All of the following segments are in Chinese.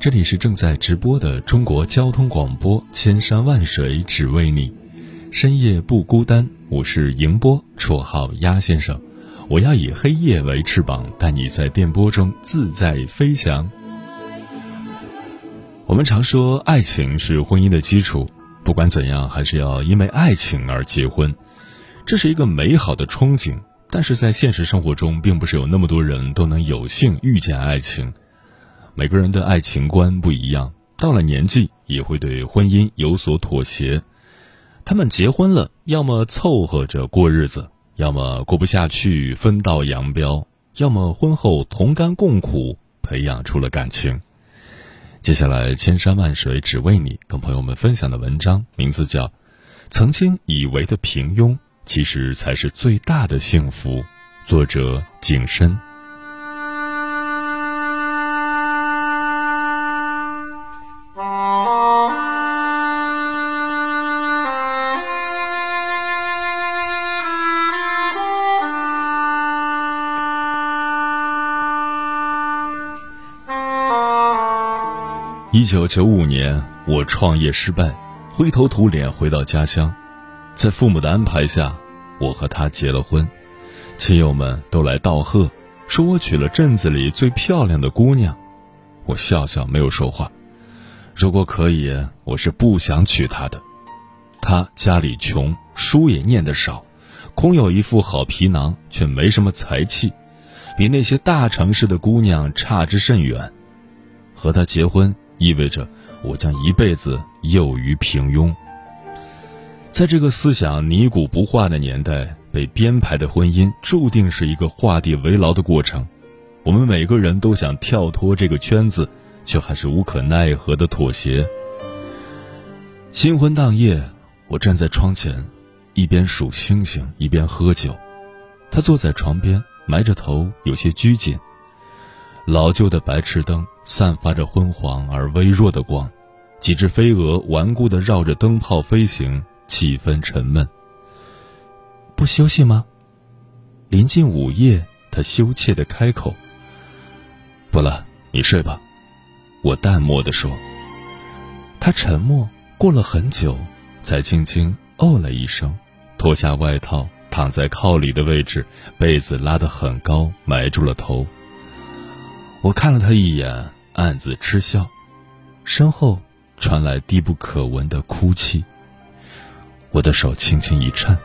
这里是正在直播的中国交通广播，千山万水只为你，深夜不孤单。我是迎波，绰号鸭先生。我要以黑夜为翅膀，带你在电波中自在飞翔。我们常说，爱情是婚姻的基础，不管怎样，还是要因为爱情而结婚，这是一个美好的憧憬。但是在现实生活中，并不是有那么多人都能有幸遇见爱情。每个人的爱情观不一样，到了年纪也会对婚姻有所妥协。他们结婚了，要么凑合着过日子，要么过不下去分道扬镳，要么婚后同甘共苦，培养出了感情。接下来，千山万水只为你，跟朋友们分享的文章名字叫《曾经以为的平庸》。其实才是最大的幸福。作者：景深。一九九五年，我创业失败，灰头土脸回到家乡。在父母的安排下，我和他结了婚，亲友们都来道贺，说我娶了镇子里最漂亮的姑娘。我笑笑没有说话。如果可以，我是不想娶她的。她家里穷，书也念得少，空有一副好皮囊，却没什么才气，比那些大城市的姑娘差之甚远。和她结婚意味着我将一辈子囿于平庸。在这个思想泥古不化的年代，被编排的婚姻注定是一个画地为牢的过程。我们每个人都想跳脱这个圈子，却还是无可奈何的妥协。新婚当夜，我站在窗前，一边数星星，一边喝酒。他坐在床边，埋着头，有些拘谨。老旧的白炽灯散发着昏黄而微弱的光，几只飞蛾顽固地绕着灯泡飞行。气氛沉闷。不休息吗？临近午夜，他羞怯的开口：“不了，你睡吧。”我淡漠的说。他沉默，过了很久，才轻轻哦了一声，脱下外套，躺在靠里的位置，被子拉得很高，埋住了头。我看了他一眼，暗自嗤笑，身后传来低不可闻的哭泣。我的手轻轻一颤，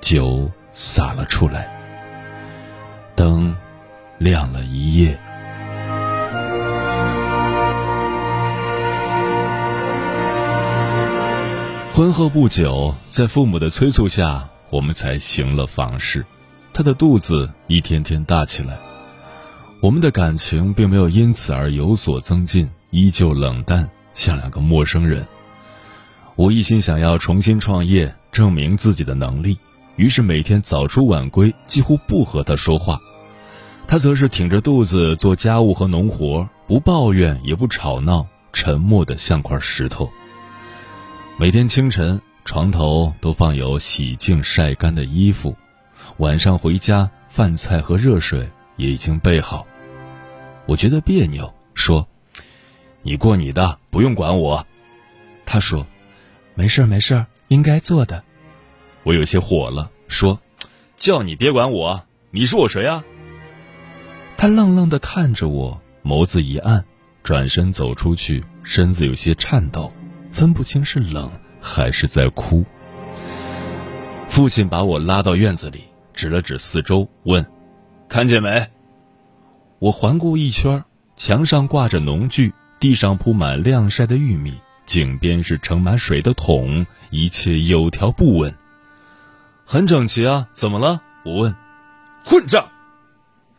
酒洒了出来。灯亮了一夜。婚后不久，在父母的催促下，我们才行了房事。他的肚子一天天大起来，我们的感情并没有因此而有所增进，依旧冷淡，像两个陌生人。我一心想要重新创业，证明自己的能力，于是每天早出晚归，几乎不和他说话。他则是挺着肚子做家务和农活，不抱怨也不吵闹，沉默的像块石头。每天清晨，床头都放有洗净晒干的衣服，晚上回家，饭菜和热水也已经备好。我觉得别扭，说：“你过你的，不用管我。”他说。没事没事应该做的。我有些火了，说：“叫你别管我，你是我谁啊？”他愣愣的看着我，眸子一暗，转身走出去，身子有些颤抖，分不清是冷还是在哭。父亲把我拉到院子里，指了指四周，问：“看见没？”我环顾一圈，墙上挂着农具，地上铺满晾晒的玉米。井边是盛满水的桶，一切有条不紊，很整齐啊！怎么了？我问。混账！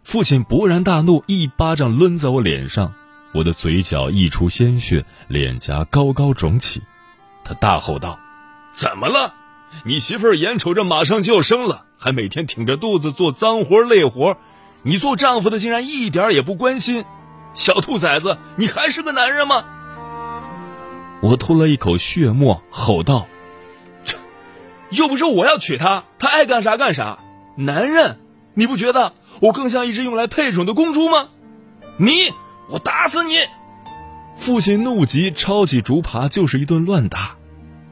父亲勃然大怒，一巴掌抡在我脸上。我的嘴角溢出鲜血，脸颊高高肿起。他大吼道：“怎么了？你媳妇儿眼瞅着马上就要生了，还每天挺着肚子做脏活累活，你做丈夫的竟然一点也不关心！小兔崽子，你还是个男人吗？”我吐了一口血沫，吼道：“这又不是我要娶她，她爱干啥干啥。男人，你不觉得我更像一只用来配种的公猪吗？你，我打死你！”父亲怒极，抄起竹耙就是一顿乱打，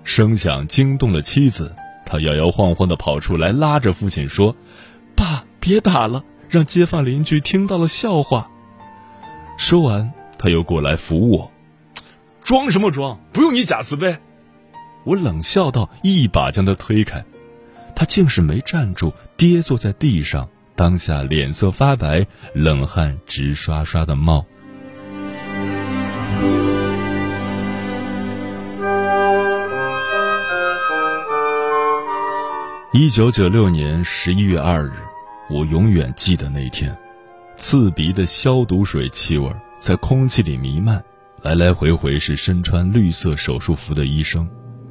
声响惊动了妻子，她摇摇晃晃的跑出来，拉着父亲说：“爸，别打了，让街坊邻居听到了笑话。”说完，他又过来扶我。装什么装？不用你假慈悲。我冷笑道，一把将他推开。他竟是没站住，跌坐在地上，当下脸色发白，冷汗直刷刷的冒。一九九六年十一月二日，我永远记得那天，刺鼻的消毒水气味在空气里弥漫。来来回回是身穿绿色手术服的医生，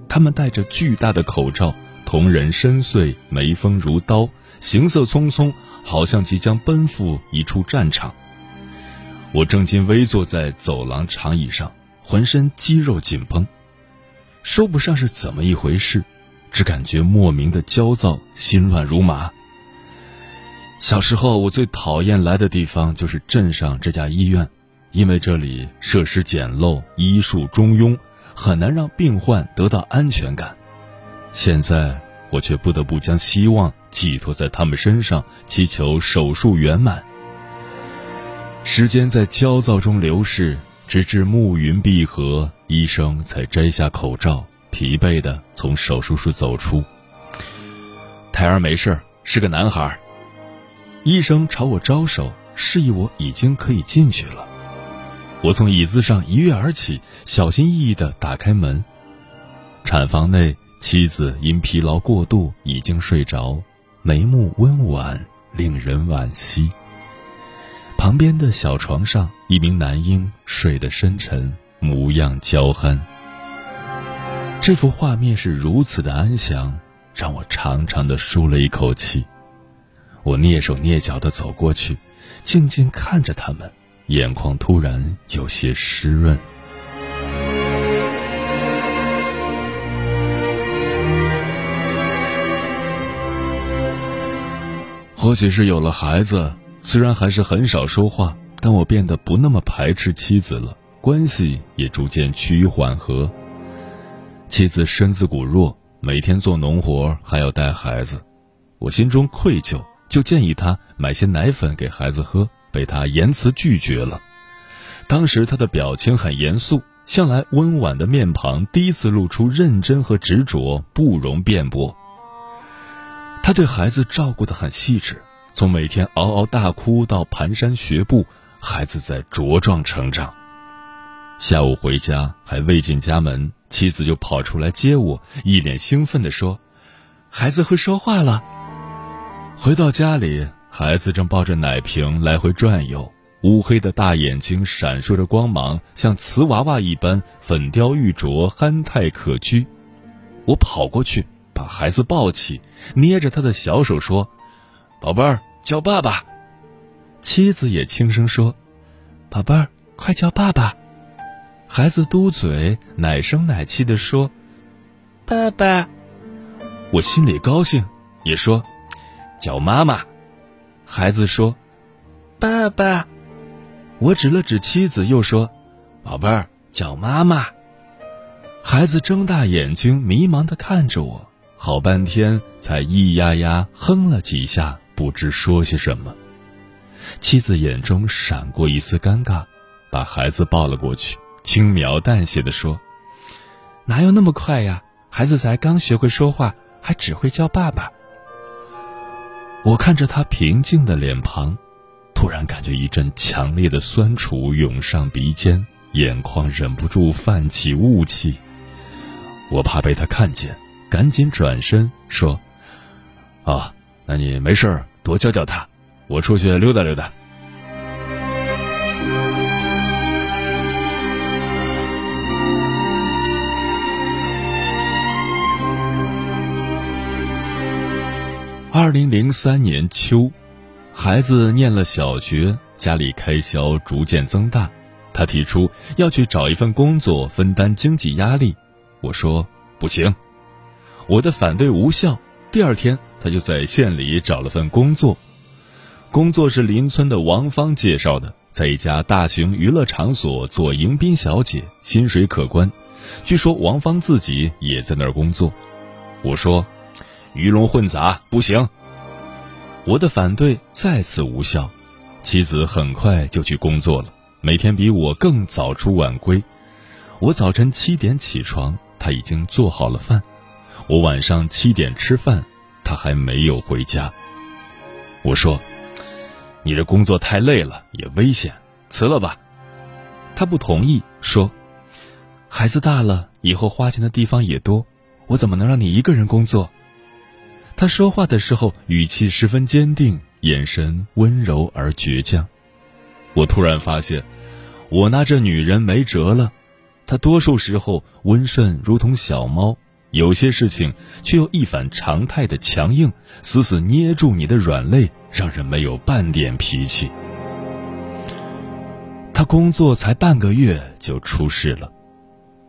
他们戴着巨大的口罩，瞳仁深邃，眉峰如刀，行色匆匆，好像即将奔赴一处战场。我正襟危坐在走廊长椅上，浑身肌肉紧绷，说不上是怎么一回事，只感觉莫名的焦躁，心乱如麻。小时候，我最讨厌来的地方就是镇上这家医院。因为这里设施简陋，医术中庸，很难让病患得到安全感。现在我却不得不将希望寄托在他们身上，祈求手术圆满。时间在焦躁中流逝，直至暮云闭合，医生才摘下口罩，疲惫地从手术室走出。胎儿没事，是个男孩。医生朝我招手，示意我已经可以进去了。我从椅子上一跃而起，小心翼翼地打开门。产房内，妻子因疲劳过度已经睡着，眉目温婉，令人惋惜。旁边的小床上，一名男婴睡得深沉，模样娇憨。这幅画面是如此的安详，让我长长的舒了一口气。我蹑手蹑脚的走过去，静静看着他们。眼眶突然有些湿润。或许是有了孩子，虽然还是很少说话，但我变得不那么排斥妻子了，关系也逐渐趋于缓和。妻子身子骨弱，每天做农活还要带孩子，我心中愧疚，就建议她买些奶粉给孩子喝。被他严辞拒绝了。当时他的表情很严肃，向来温婉的面庞第一次露出认真和执着，不容辩驳。他对孩子照顾得很细致，从每天嗷嗷大哭到蹒跚学步，孩子在茁壮成长。下午回家还未进家门，妻子就跑出来接我，一脸兴奋地说：“孩子会说话了。”回到家里。孩子正抱着奶瓶来回转悠，乌黑的大眼睛闪烁着光芒，像瓷娃娃一般粉雕玉琢，憨态可掬。我跑过去，把孩子抱起，捏着他的小手说：“宝贝儿，叫爸爸。”妻子也轻声说：“宝贝儿，快叫爸爸。”孩子嘟嘴，奶声奶气地说：“爸爸。”我心里高兴，也说：“叫妈妈。”孩子说：“爸爸。”我指了指妻子，又说：“宝贝儿，叫妈妈。”孩子睁大眼睛，迷茫的看着我，好半天才咿呀呀哼了几下，不知说些什么。妻子眼中闪过一丝尴尬，把孩子抱了过去，轻描淡写的说：“哪有那么快呀？孩子才刚学会说话，还只会叫爸爸。”我看着他平静的脸庞，突然感觉一阵强烈的酸楚涌上鼻尖，眼眶忍不住泛起雾气。我怕被他看见，赶紧转身说：“啊，那你没事多教教他，我出去溜达溜达。”二零零三年秋，孩子念了小学，家里开销逐渐增大，他提出要去找一份工作分担经济压力。我说不行，我的反对无效。第二天，他就在县里找了份工作，工作是邻村的王芳介绍的，在一家大型娱乐场所做迎宾小姐，薪水可观。据说王芳自己也在那儿工作。我说，鱼龙混杂不行。我的反对再次无效，妻子很快就去工作了，每天比我更早出晚归。我早晨七点起床，他已经做好了饭。我晚上七点吃饭，他还没有回家。我说：“你的工作太累了，也危险，辞了吧。”他不同意，说：“孩子大了，以后花钱的地方也多，我怎么能让你一个人工作？”他说话的时候语气十分坚定，眼神温柔而倔强。我突然发现，我拿这女人没辙了。她多数时候温顺如同小猫。有些事情却又一反常态的强硬，死死捏住你的软肋，让人没有半点脾气。他工作才半个月就出事了，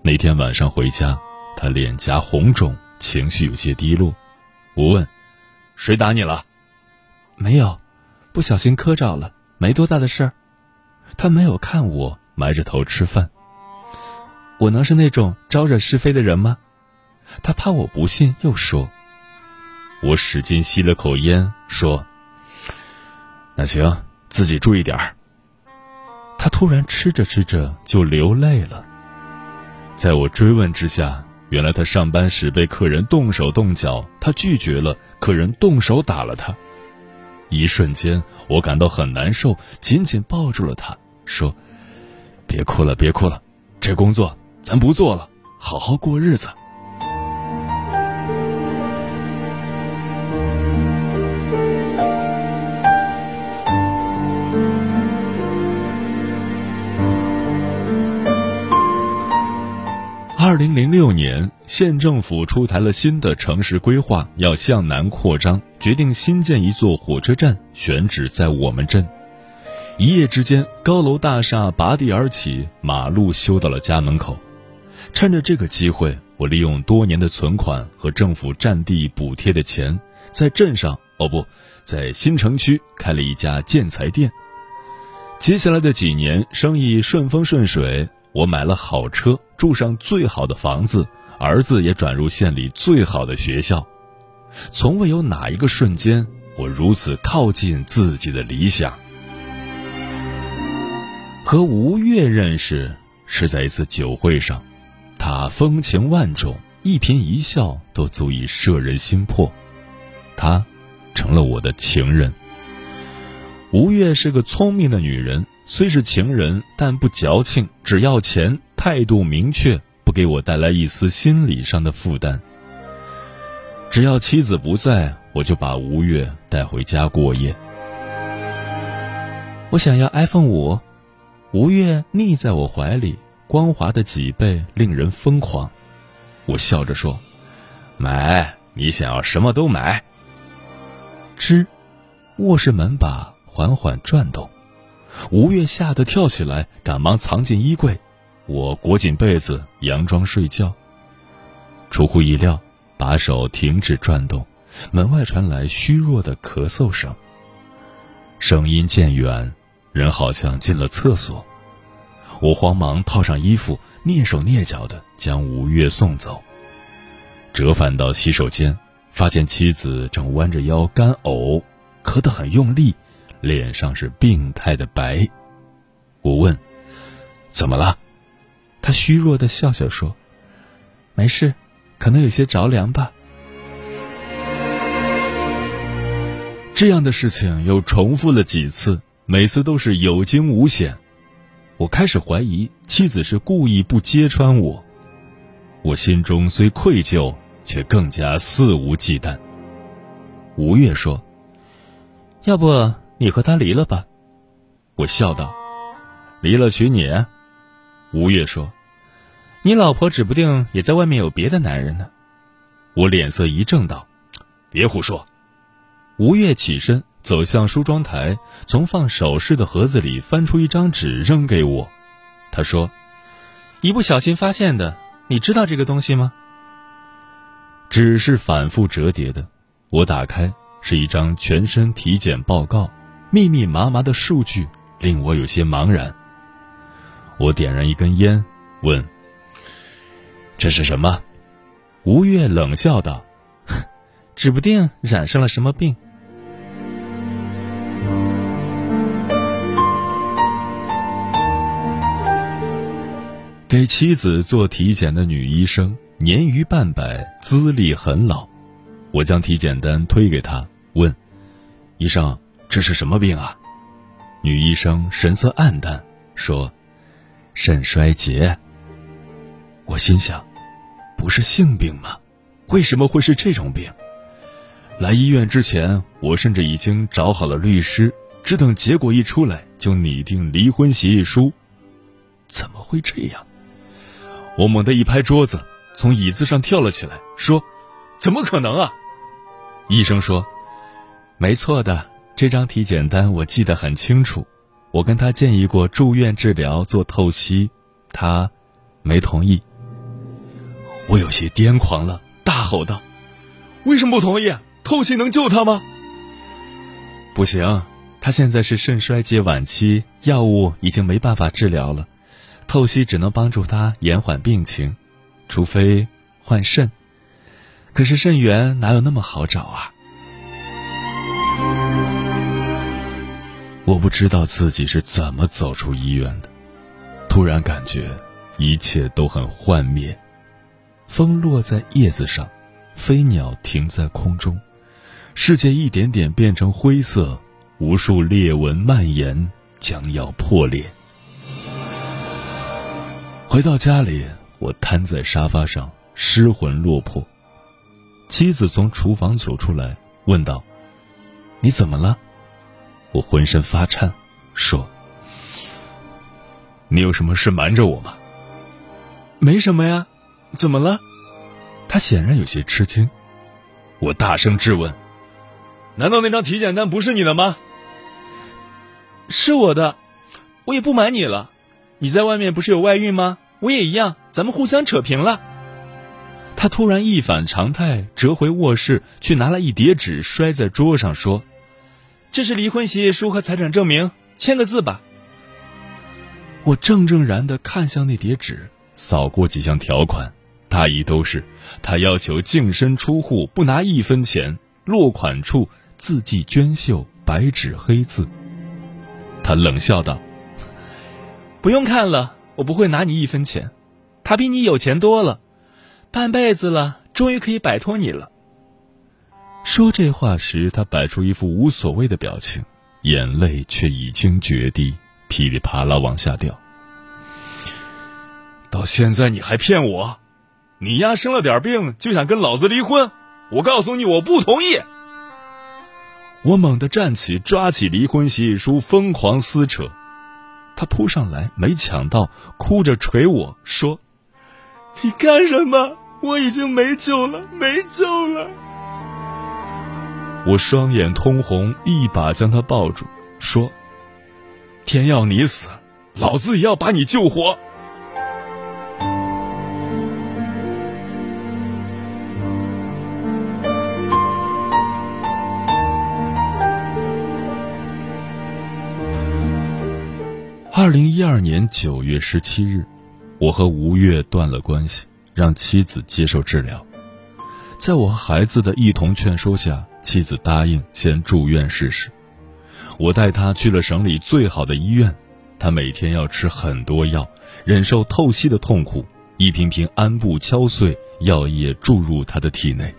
那天晚上回家，他脸颊红肿，情绪有些低落。我问：“谁打你了？”“没有，不小心磕着了，没多大的事儿。”他没有看我，埋着头吃饭。我能是那种招惹是非的人吗？他怕我不信，又说：“我使劲吸了口烟，说：‘那行，自己注意点儿。’”他突然吃着吃着就流泪了。在我追问之下，原来他上班时被客人动手动脚，他拒绝了，客人动手打了他。一瞬间，我感到很难受，紧紧抱住了他，说：“别哭了，别哭了，这工作咱不做了，好好过日子。”二零零六年，县政府出台了新的城市规划，要向南扩张，决定新建一座火车站，选址在我们镇。一夜之间，高楼大厦拔地而起，马路修到了家门口。趁着这个机会，我利用多年的存款和政府占地补贴的钱，在镇上哦不，在新城区开了一家建材店。接下来的几年，生意顺风顺水。我买了好车，住上最好的房子，儿子也转入县里最好的学校，从未有哪一个瞬间我如此靠近自己的理想。和吴越认识是在一次酒会上，他风情万种，一颦一笑都足以摄人心魄，他成了我的情人。吴越是个聪明的女人。虽是情人，但不矫情，只要钱，态度明确，不给我带来一丝心理上的负担。只要妻子不在，我就把吴越带回家过夜。我想要 iPhone 五，吴越腻在我怀里，光滑的脊背令人疯狂。我笑着说：“买，你想要什么都买。”吱，卧室门把缓缓转动。吴越吓得跳起来，赶忙藏进衣柜。我裹紧被子，佯装睡觉。出乎意料，把手停止转动，门外传来虚弱的咳嗽声。声音渐远，人好像进了厕所。我慌忙套上衣服，蹑手蹑脚地将吴越送走。折返到洗手间，发现妻子正弯着腰干呕，咳得很用力。脸上是病态的白，我问：“怎么了？”他虚弱的笑笑说：“没事，可能有些着凉吧。”这样的事情又重复了几次，每次都是有惊无险。我开始怀疑妻子是故意不揭穿我。我心中虽愧疚，却更加肆无忌惮。吴越说：“要不……”你和他离了吧，我笑道：“离了娶你。”吴越说：“你老婆指不定也在外面有别的男人呢。”我脸色一正道：“别胡说。”吴越起身走向梳妆台，从放首饰的盒子里翻出一张纸扔给我。他说：“一不小心发现的，你知道这个东西吗？”纸是反复折叠的，我打开是一张全身体检报告，密密麻麻的数据令我有些茫然。我点燃一根烟，问：“这是什么？”吴越冷笑道：“指不定染上了什么病。”给妻子做体检的女医生年逾半百，资历很老。我将体检单推给她，问：“医生，这是什么病啊？”女医生神色黯淡，说：“肾衰竭。”我心想：“不是性病吗？为什么会是这种病？”来医院之前，我甚至已经找好了律师，只等结果一出来就拟定离婚协议书。怎么会这样？我猛地一拍桌子，从椅子上跳了起来，说：“怎么可能啊？”医生说：“没错的，这张体检单我记得很清楚。我跟他建议过住院治疗做透析，他没同意。”我有些癫狂了，大吼道：“为什么不同意？透析能救他吗？”不行，他现在是肾衰竭晚期，药物已经没办法治疗了。透析只能帮助他延缓病情，除非换肾。可是肾源哪有那么好找啊？我不知道自己是怎么走出医院的，突然感觉一切都很幻灭。风落在叶子上，飞鸟停在空中，世界一点点变成灰色，无数裂纹蔓延，将要破裂。回到家里，我瘫在沙发上，失魂落魄。妻子从厨房走出来，问道：“你怎么了？”我浑身发颤，说：“你有什么事瞒着我吗？”“没什么呀，怎么了？”他显然有些吃惊。我大声质问：“难道那张体检单不是你的吗？”“是我的，我也不瞒你了。”你在外面不是有外遇吗？我也一样，咱们互相扯平了。他突然一反常态，折回卧室，去拿了一叠纸，摔在桌上，说：“这是离婚协议书和财产证明，签个字吧。”我怔怔然地看向那叠纸，扫过几项条款，大意都是他要求净身出户，不拿一分钱，落款处字迹娟秀，白纸黑字。他冷笑道。不用看了，我不会拿你一分钱。他比你有钱多了，半辈子了，终于可以摆脱你了。说这话时，他摆出一副无所谓的表情，眼泪却已经决堤，噼里啪啦往下掉。到现在你还骗我？你丫生了点病就想跟老子离婚？我告诉你，我不同意。我猛地站起，抓起离婚协议书，疯狂撕扯。他扑上来，没抢到，哭着捶我说：“你干什么？我已经没救了，没救了！”我双眼通红，一把将他抱住，说：“天要你死，老子也要把你救活。”二零一二年九月十七日，我和吴越断了关系，让妻子接受治疗。在我和孩子的一同劝说下，妻子答应先住院试试。我带她去了省里最好的医院，她每天要吃很多药，忍受透析的痛苦，一瓶瓶安布敲碎，药液注入她的体内。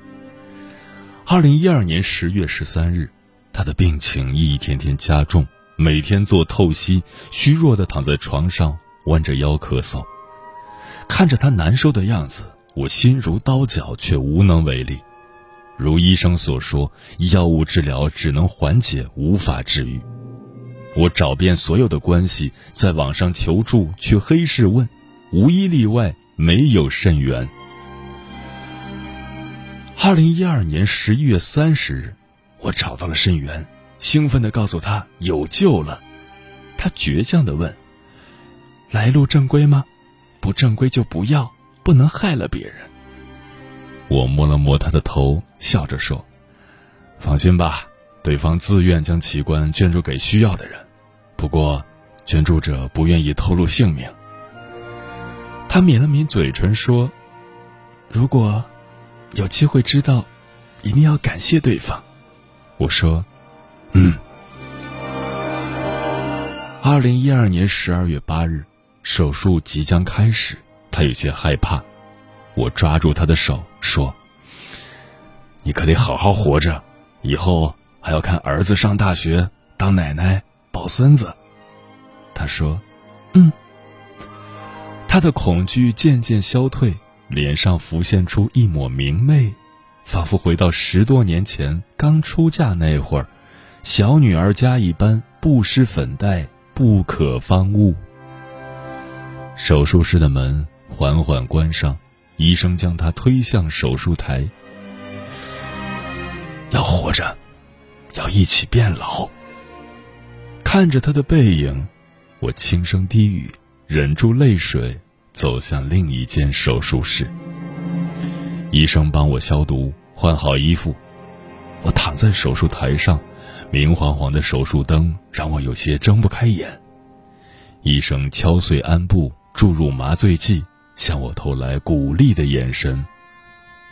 二零一二年十月十三日，他的病情一天天加重。每天做透析，虚弱的躺在床上，弯着腰咳嗽。看着他难受的样子，我心如刀绞，却无能为力。如医生所说，药物治疗只能缓解，无法治愈。我找遍所有的关系，在网上求助，去黑市问，无一例外，没有肾源。二零一二年十一月三十日。我找到了肾源，兴奋地告诉他有救了。他倔强地问：“来路正规吗？不正规就不要，不能害了别人。”我摸了摸他的头，笑着说：“放心吧，对方自愿将器官捐助给需要的人，不过，捐助者不愿意透露姓名。”他抿了抿嘴唇说：“如果有机会知道，一定要感谢对方。”我说：“嗯。”二零一二年十二月八日，手术即将开始，他有些害怕。我抓住他的手说：“你可得好好活着，以后还要看儿子上大学，当奶奶抱孙子。”他说：“嗯。”他的恐惧渐渐消退，脸上浮现出一抹明媚，仿佛回到十多年前刚出嫁那会儿，小女儿家一般不施粉黛，不可方物。手术室的门缓缓关上，医生将他推向手术台。要活着，要一起变老。看着他的背影，我轻声低语。忍住泪水，走向另一间手术室。医生帮我消毒，换好衣服。我躺在手术台上，明晃晃的手术灯让我有些睁不开眼。医生敲碎鞍布，注入麻醉剂，向我投来鼓励的眼神。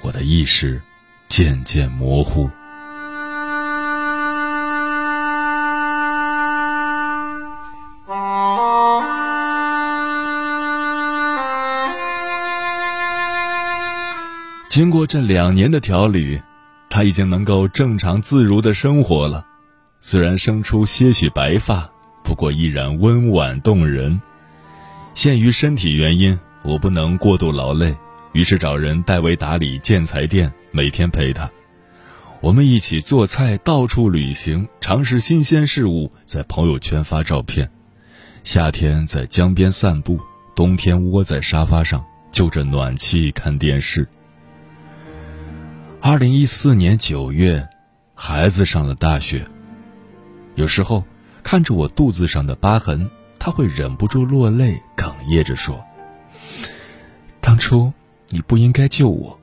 我的意识渐渐模糊。经过这两年的调理，他已经能够正常自如的生活了。虽然生出些许白发，不过依然温婉动人。限于身体原因，我不能过度劳累，于是找人代为打理建材店，每天陪他。我们一起做菜，到处旅行，尝试新鲜事物，在朋友圈发照片。夏天在江边散步，冬天窝在沙发上，就着暖气看电视。二零一四年九月，孩子上了大学。有时候看着我肚子上的疤痕，他会忍不住落泪，哽咽着说：“当初你不应该救我，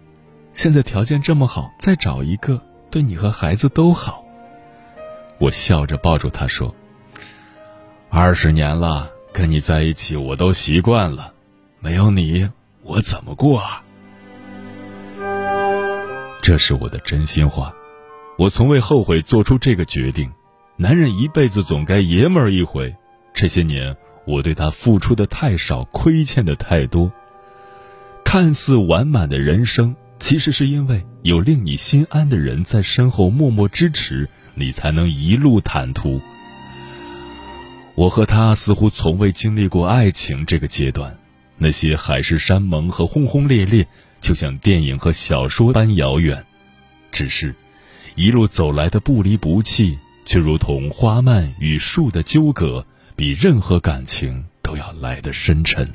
现在条件这么好，再找一个对你和孩子都好。”我笑着抱住他说：“二十年了，跟你在一起我都习惯了，没有你我怎么过啊？”这是我的真心话，我从未后悔做出这个决定。男人一辈子总该爷们儿一回。这些年，我对他付出的太少，亏欠的太多。看似完满的人生，其实是因为有令你心安的人在身后默默支持，你才能一路坦途。我和他似乎从未经历过爱情这个阶段，那些海誓山盟和轰轰烈烈。就像电影和小说般遥远，只是，一路走来的不离不弃，却如同花蔓与树的纠葛，比任何感情都要来得深沉。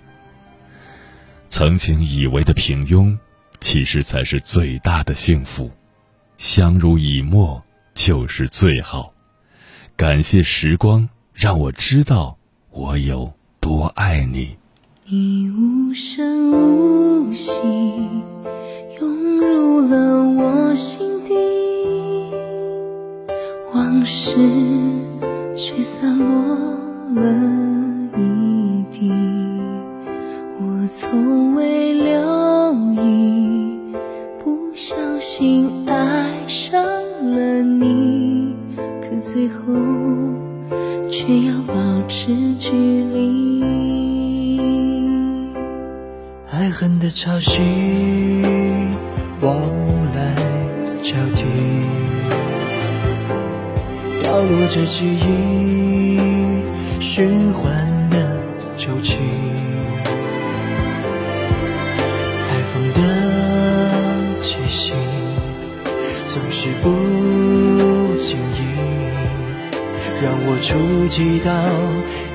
曾经以为的平庸，其实才是最大的幸福。相濡以沫就是最好。感谢时光，让我知道我有多爱你。你无声无息，涌入了我心底，往事却散落了一地。我从未留意，不小心爱上了你，可最后却要保持距离。爱恨的潮汐，往来交替，掉落着记忆，循环的周期。是不经意，让我触及到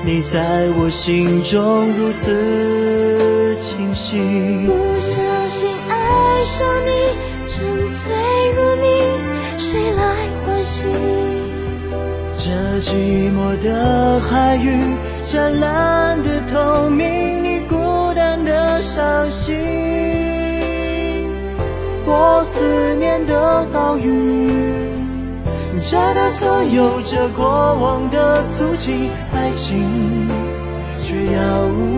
你在我心中如此。清晰。不小心爱上你，沉醉如你，谁来唤醒。这寂寞的海域，湛蓝的透明，你孤单的伤心。过思念的岛屿，摘得所有这过往的足迹，爱情却杳无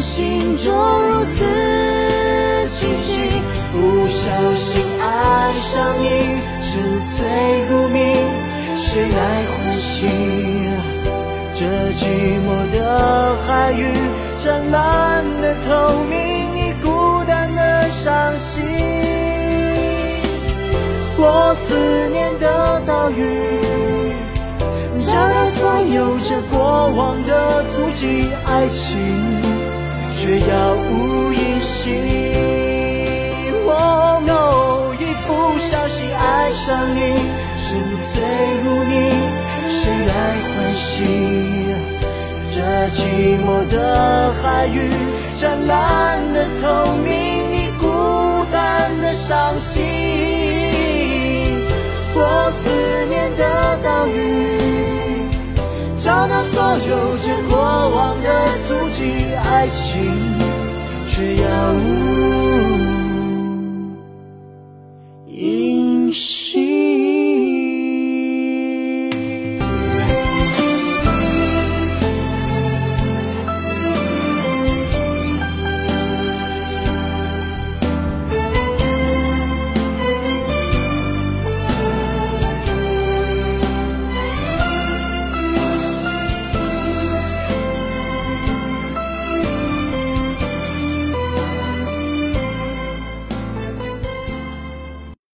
心中如此清晰。不小心爱上你，沉醉如迷，谁来唤醒这寂寞的海域？湛蓝的透明，你孤单的伤心。我思念的岛屿，找到所有这过往的足迹，爱情却杳无音信。一不小心爱上你，沉醉如你，谁来唤醒这寂寞的海域？湛蓝的透明，你孤单的伤心。我思念的岛屿，找到所有这过往的足迹，爱情却杳无。